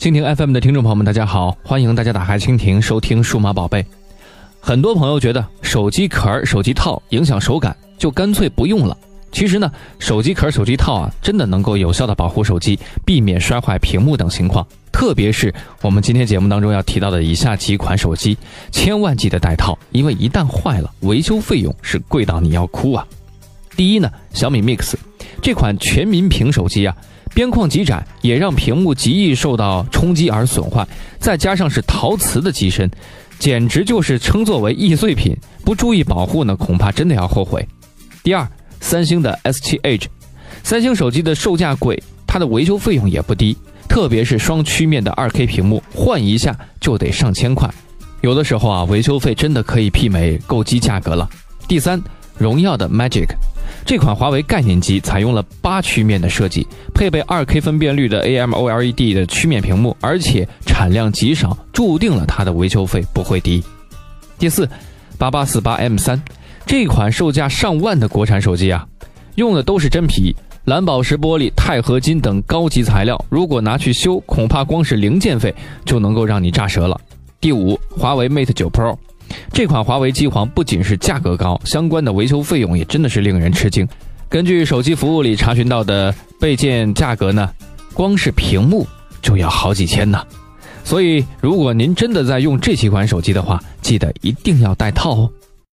蜻蜓 FM 的听众朋友们，大家好，欢迎大家打开蜻蜓收听数码宝贝。很多朋友觉得手机壳、手机套影响手感，就干脆不用了。其实呢，手机壳、手机套啊，真的能够有效的保护手机，避免摔坏屏幕等情况。特别是我们今天节目当中要提到的以下几款手机，千万记得带套，因为一旦坏了，维修费用是贵到你要哭啊。第一呢，小米 Mix 这款全民屏手机啊，边框极窄，也让屏幕极易受到冲击而损坏，再加上是陶瓷的机身，简直就是称作为易碎品。不注意保护呢，恐怕真的要后悔。第二。三星的 S7 Edge，三星手机的售价贵，它的维修费用也不低，特别是双曲面的 2K 屏幕，换一下就得上千块，有的时候啊，维修费真的可以媲美购机价格了。第三，荣耀的 Magic，这款华为概念机采用了八曲面的设计，配备 2K 分辨率的 AMOLED 的曲面屏幕，而且产量极少，注定了它的维修费不会低。第四，八八四八 M 三。这款售价上万的国产手机啊，用的都是真皮、蓝宝石玻璃、钛合金等高级材料，如果拿去修，恐怕光是零件费就能够让你炸舌了。第五，华为 Mate 9 Pro，这款华为机皇不仅是价格高，相关的维修费用也真的是令人吃惊。根据手机服务里查询到的备件价格呢，光是屏幕就要好几千呢。所以，如果您真的在用这几款手机的话，记得一定要带套哦。